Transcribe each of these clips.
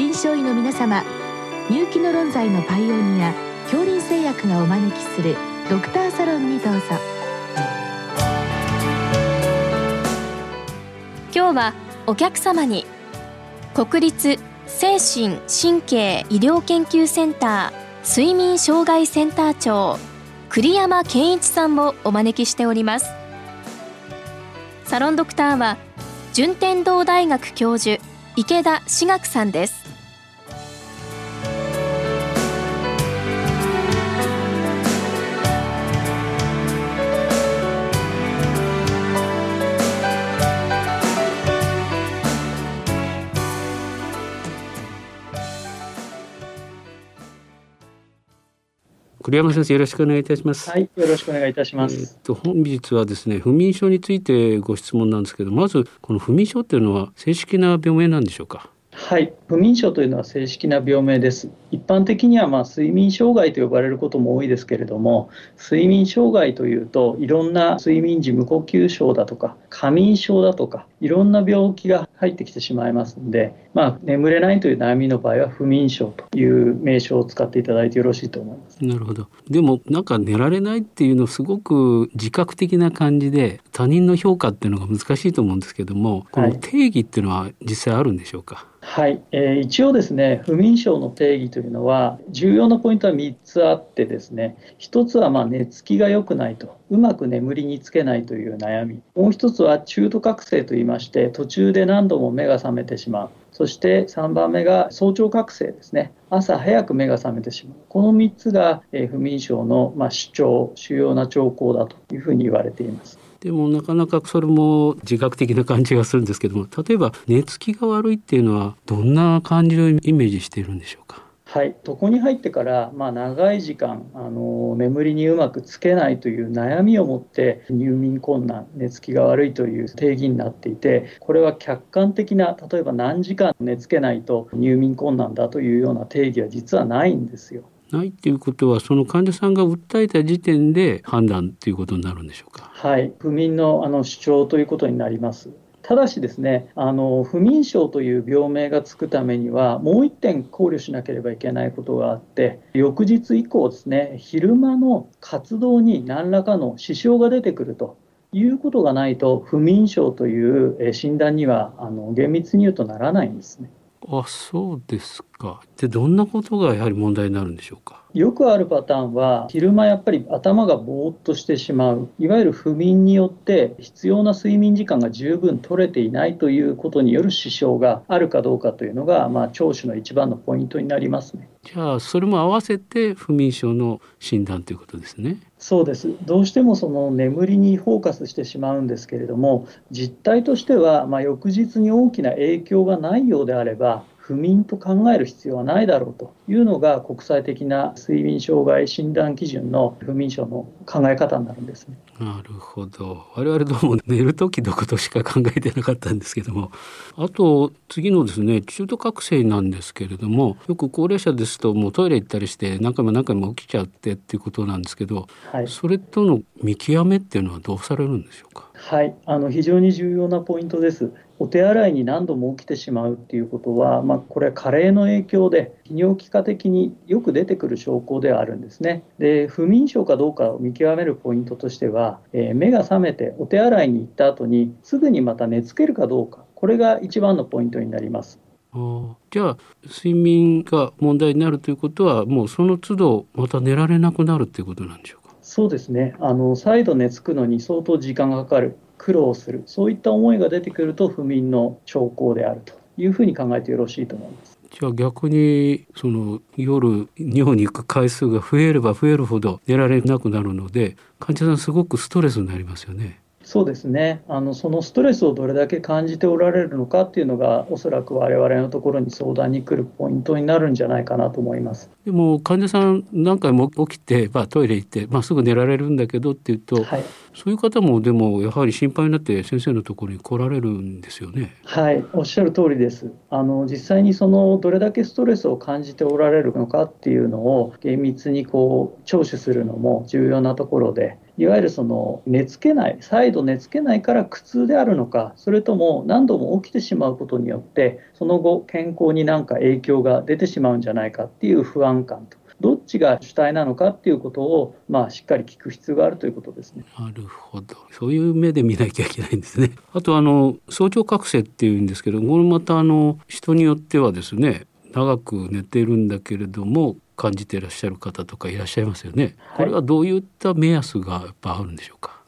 臨床医の皆様入気の論剤のパイオニア恐林製薬がお招きするドクターサロンにどうぞ。今日はお客様に国立精神神経医療研究センター睡眠障害センター長栗山健一さんをお招きしております。サロンドクターは順天堂大学教授池田志学さんです。栗山先生よろしくお願いいたします。はいよろしくお願いいたします、えっと本日はですね不眠症についてご質問なんですけどまずこの不眠症っていうのは正式な病名なんでしょうか？はい。不眠症というのは正式な病名です。一般的にはま睡眠障害と呼ばれることも多いですけれども睡眠障害というといろんな睡眠時無呼吸症だとか過眠症だとかいろんな病気が入ってきてしまいますので、まあ、眠れないという悩みの場合は不眠症という名称を使っていただいてよろしいと思います。なるほど。でもなんか寝られないっていうのすごく自覚的な感じで他人の評価っていうのが難しいと思うんですけどもこの定義っていうのは実際あるんでしょうか、はい、はい。えー、一応ですね不眠症の定義というのは重要なポイントは3つあってですね。1つはま寝つきが良くないと。うまく眠りにつけないという悩み。もう1つは中途覚醒といいまして途中で何度も目が覚めてしまう。そして3番目が早朝覚醒ですね。朝早く目が覚めてしまう。この3つが、え不眠症の、ま主張主要な兆候だというふうに言われています。でもなかなかそれも自覚的な感じがするんですけども例えば寝つきが悪いっていうのはどんな感じをイメージしているんでしょうか？はい、床に入ってから、まあ、長い時間あの眠りにうまくつけないという悩みを持って入眠困難寝つきが悪いという定義になっていてこれは客観的な例えば何時間寝つけないと入眠困難だというような定義は実はないんですよ。ないっていうことはその患者さんが訴えた時点で判断ということになるんでしょうか？はい、不眠のあの主張ということになります。ただしですねあの不眠症という病名がつくためにはもう1点考慮しなければいけないことがあって翌日以降ですね昼間の活動に何らかの支障が出てくるということがないと不眠症という診断にはあの厳密に言うとならないんですね。あそうですか。でどんなことがやはり問題になるんでしょうか？よくあるパターンは昼間やっぱり頭がぼーっとしてしまういわゆる不眠によって必要な睡眠時間が十分取れていないということによる支障があるかどうかというのが、まあ、聴取の一番のポイントになりますね。じゃあそれも合わせて不眠症の診断ということですね。そうですどうしてもその眠りにフォーカスしてしまうんですけれども実態としては、まあ、翌日に大きな影響がないようであれば不眠と考える必要はないだろうというのが国際的な睡眠障害診断基準の不眠症の考え方になるんですね。なるほど。我々どうも寝る時のことしか考えてなかったんですけども。あと次のですね中途覚醒なんですけれどもよく高齢者ですともうトイレ行ったりして何回も何回も起きちゃってっていうことなんですけど、はい、それとの見極めっていうのはどうされるんでしょうか？はい。あの非常に重要なポイントです。お手洗いに何度も起きてしまうっていうことは、まあ、これは加齢の影響で泌尿器科的によく出てくる証拠ではあるんですね。で不眠症かどうかを見極めるポイントとしては、えー、目が覚めてお手洗いに行った後にすぐにまた寝つけるかどうかこれが一番のポイントになります。あじゃあ睡眠が問題になるということはもうその都度また寝られなくなるっていうことなんでしょうそうですねあの再度寝つくのに相当時間がかかる苦労するそういった思いが出てくると不眠の兆候であるというふうに考えてよろしいと思います。じゃあ逆にその夜尿に行く回数が増えれば増えるほど寝られなくなるので患者さんすごくストレスになりますよね。そうですね。あのそのストレスをどれだけ感じておられるのかっていうのがおそらく我々のところに相談に来るポイントになるんじゃないかなと思います。でも患者さん何回も起きて、まあ、トイレ行って、まあ、すぐ寝られるんだけどっていうと、はい、そういう方もでもやはり心配になって先生のところに来られるんですよね。はい、おっしゃる通りです。あの実際にそのどれだけストレスを感じておられるのかっていうのを厳密にこう聴取するのも重要なところで、いわゆるその寝つけない、再度寝つけないから苦痛であるのか、それとも何度も起きてしまうことによって、その後、健康に何か影響が出てしまうんじゃないかっていう不安感と。どっちが主体なのかっていうことを、まあ、しっかり聞く必要があるということですね。なるほど。そういう目で見なきゃいけないんですね。あとあの早朝覚醒っていうんですけど、これまたあの人によってはですね、長く寝てるんだけれども感じていらっしゃる方とかいらっしゃいますよね。これはどういった目安がやっぱあるんでしょうか？はい、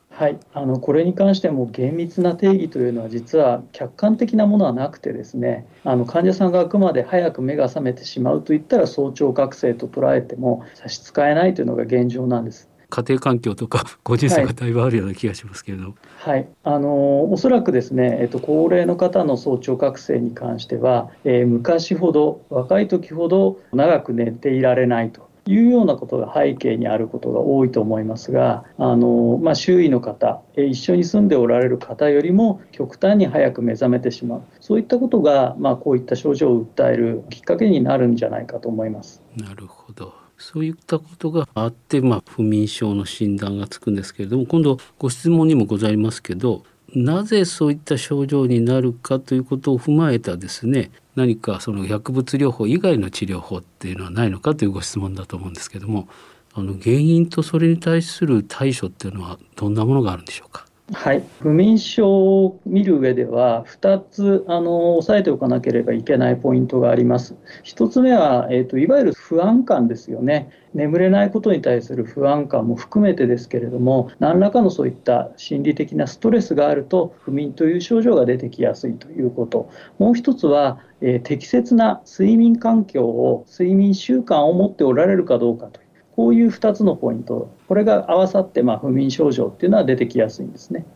あのこれに関しても厳密な定義というのは実は客観的なものはなくてですねあの患者さんがあくまで早く目が覚めてしまうといったら早朝覚醒と捉えても差し支えないというのが現状なんです。家庭環境とか ご時世がだい。ぶあるような気がしますけれど、はい、はい、あのおそらくですね、えっと、高齢の方の早朝覚醒に関しては、えー、昔ほど若い時ほど長く寝ていられないというようなことが背景にあることが多いと思いますがあの、まあ、周囲の方一緒に住んでおられる方よりも極端に早く目覚めてしまうそういったことが、まあ、こういった症状を訴えるきっかけになるんじゃないかと思います。なるほどそういったことがあって、まあ、不眠症の診断がつくんですけれども今度ご質問にもございますけどなぜそういった症状になるかということを踏まえたですね何かその薬物療法以外の治療法っていうのはないのかというご質問だと思うんですけどもあの原因とそれに対する対処っていうのはどんなものがあるんでしょうか？はい、不眠症を見る上では、2つあの押さえておかなければいけないポイントがあります。1つ目は、えーと、いわゆる不安感ですよね。眠れないことに対する不安感も含めてですけれども、何らかのそういった心理的なストレスがあると、不眠という症状が出てきやすいということ。もう1つは、えー、適切な睡眠環境を、睡眠習慣を持っておられるかどうかというこういう2つのポイントこれが合わさってまあ不眠症状っていうのは出てきやすいんですね。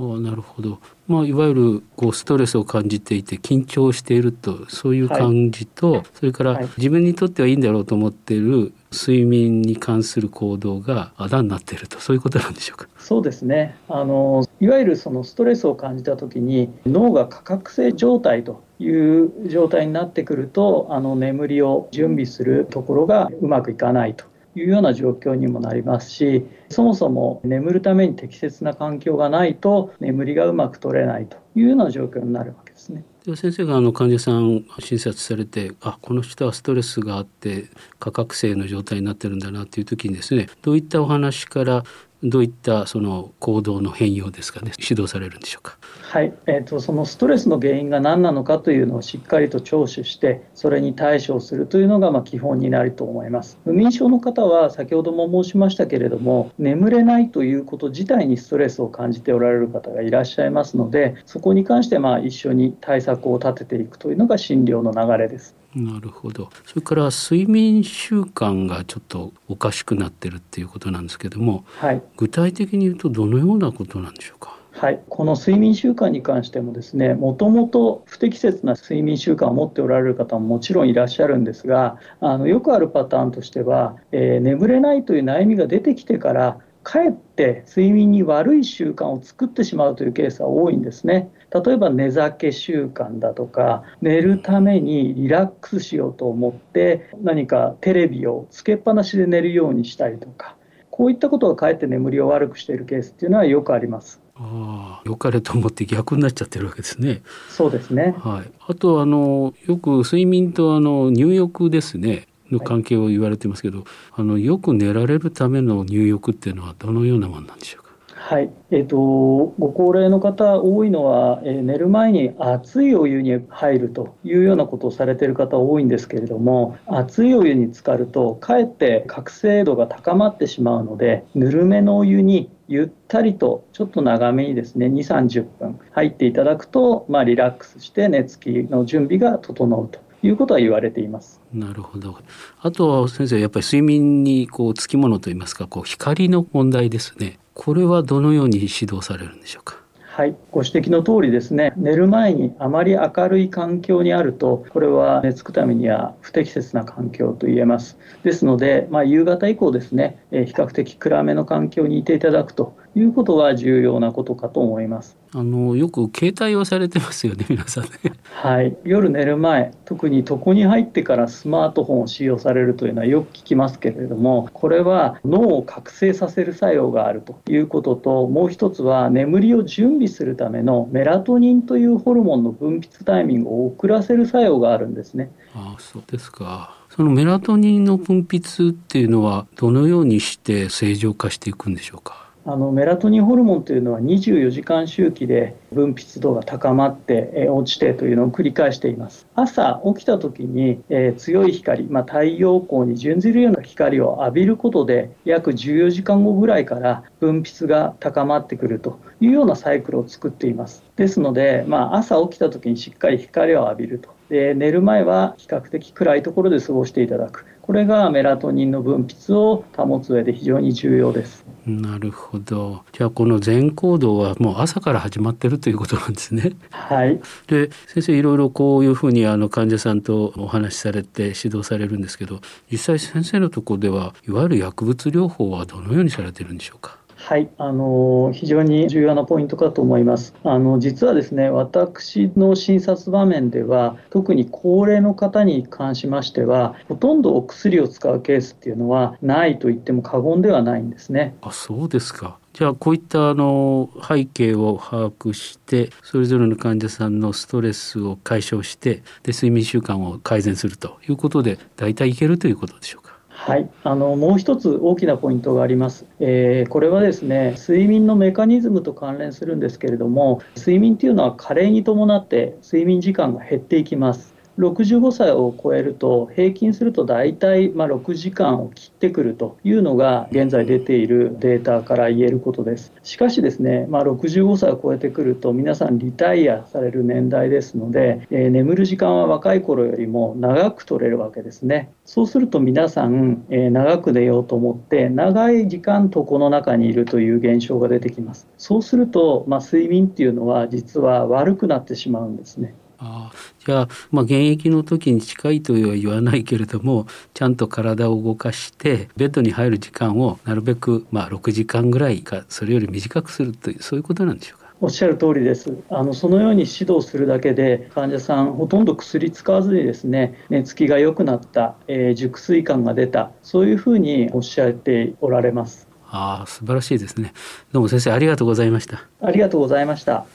あなるほど、まあ、いわゆるこうストレスを感じていて緊張しているとそういう感じと、はい、それから自分にとってはいいんだろうと思っている睡眠に関する行動があだになっていると。そういうことなんでしょうか？そうですね。あのいわゆるそのストレスを感じた時に脳が過覚醒状態という状態になってくるとあの眠りを準備するところがうまくいかないというような状況にもなりますしそもそも眠るために適切な環境がないと眠りがうまく取れないというような状況になるわけですね。先生があの患者さん診察されてあこの人はストレスがあって過覚醒の状態になってるんだなという時にですねどういったお話からどういったその行動の変容ですかね？指導されるんでしょうか？はい、えーと、そのストレスの原因が何なのかというのをしっかりと聴取してそれに対処するというのがま基本になると思います。不眠症の方は先ほども申しましたけれども眠れないということ自体にストレスを感じておられる方がいらっしゃいますのでそこに関してまあ一緒に対策を立てていくというのが診療の流れです。なるほど。それから睡眠習慣がちょっとおかしくなってるっていうことなんですけども、はい、具体的に言うとどのようなことなんでしょうか？はい、この睡眠習慣に関してもですねもともと不適切な睡眠習慣を持っておられる方ももちろんいらっしゃるんですがあのよくあるパターンとしては、えー、眠れないという悩みが出てきてからかえって睡眠に悪い習慣を作ってしまうというケースは多いんですね。例えば寝酒習慣だとか寝るためにリラックスしようと思って何かテレビをつけっぱなしで寝るようにしたりとかこういったことがかえって眠りを悪くしているケースっていうのはよくあります。ああ、良かれと思って逆になっちゃってるわけですね。そうですね。はい。あとあのよく睡眠とあの入浴ですね。の関係を言われてますけど、はい、あのよく寝られるための入浴っていうのはどのようなものなんでしょうか？はい、えーと、ご高齢の方、多いのは、えー、寝る前に熱いお湯に入るというようなことをされている方、多いんですけれども、熱いお湯に浸かると、かえって覚醒度が高まってしまうので、ぬるめのお湯にゆったりと、ちょっと長めにですね、2、30分入っていただくと、まあ、リラックスして寝つきの準備が整うと。いうことは言われています。なるほど。あとは先生やっぱり睡眠にこうつきものといいますかこう光の問題ですね。これはどのように指導されるんでしょうか？はい、ご指摘の通りですね、寝る前にあまり明るい環境にあると、これは寝つくためには不適切な環境と言えます。ですので、まあ、夕方以降ですね、え比較的暗めの環境にいていただくということが重要なことかと思います。あのよく携帯をされてますよね 皆さんね。はい、夜寝る前特に床に入ってからスマートフォンを使用されるというのはよく聞きますけれどもこれは脳を覚醒させる作用があるということともう一つは眠りを準備するためのメラトニンというホルモンの分泌タイミングを遅らせる作用があるんですね。あそうですかそのメラトニンの分泌っていうのはどのようにして正常化していくんでしょうかあのメラトニンホルモンというのは24時間周期で分泌度が高まってえ落ちてというのを繰り返しています。朝起きた時に、えー、強い光、まあ、太陽光に準ずるような光を浴びることで約14時間後ぐらいから分泌が高まってくるというようなサイクルを作っています。ですので、まあ、朝起きた時にしっかり光を浴びると。で寝る前は比較的暗いところで過ごしていただく。これがメラトニンの分泌を保つ上で非常に重要です。なるほど。じゃあこの全行動はもう朝から始まってるということなんですね。はい。で先生いろいろこういうふうにあの患者さんとお話しされて指導されるんですけど、実際先生のところではいわゆる薬物療法はどのようにされてるんでしょうか？はい、あの非常に重要なポイントかと思います。あの実はですね、私の診察場面では、特に高齢の方に関しましては、ほとんどお薬を使うケースっていうのはないと言っても過言ではないんですね。あ、そうですか。じゃあこういったあの背景を把握してそれぞれの患者さんのストレスを解消してで睡眠習慣を改善するということで大体いけるということでしょうか？はい、あのもう一つ大きなポイントがあります、えー、これはですね睡眠のメカニズムと関連するんですけれども睡眠というのは加齢に伴って睡眠時間が減っていきます。65歳を超えると平均すると大体ま6時間を切ってくるというのが現在出ているデータから言えることです。しかしですね、まあ、65歳を超えてくると皆さんリタイアされる年代ですので、えー、眠る時間は若い頃よりも長く取れるわけですね。そうすると皆さん、えー、長く寝ようと思って長い時間床の中にいるという現象が出てきます。そうすると、まあ、睡眠っていうのは実は悪くなってしまうんですね。あじゃあ、まあ、現役の時に近いとは言わないけれどもちゃんと体を動かしてベッドに入る時間をなるべく、まあ、6時間ぐらいかそれより短くするというそういうことなんでしょうか？おっしゃる通りです。あのそのように指導するだけで患者さんほとんど薬使わずにですね寝つきが良くなった、えー、熟睡感が出たそういうふうにおっしゃっておられます。ああ素晴らしいですね。どうも先生ありがとうございました。ありがとうございました。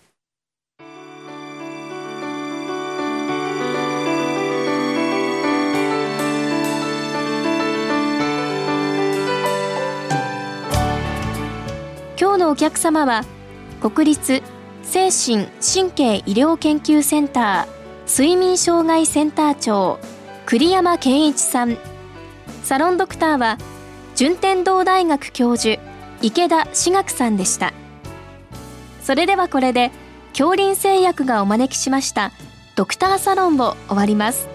お客様は国立精神神経医療研究センター睡眠障害センター長栗山健一さん。サロンドクターは順天堂大学教授池田志学さんでした。それではこれで恐林製薬がお招きしましたドクターサロンを終わります。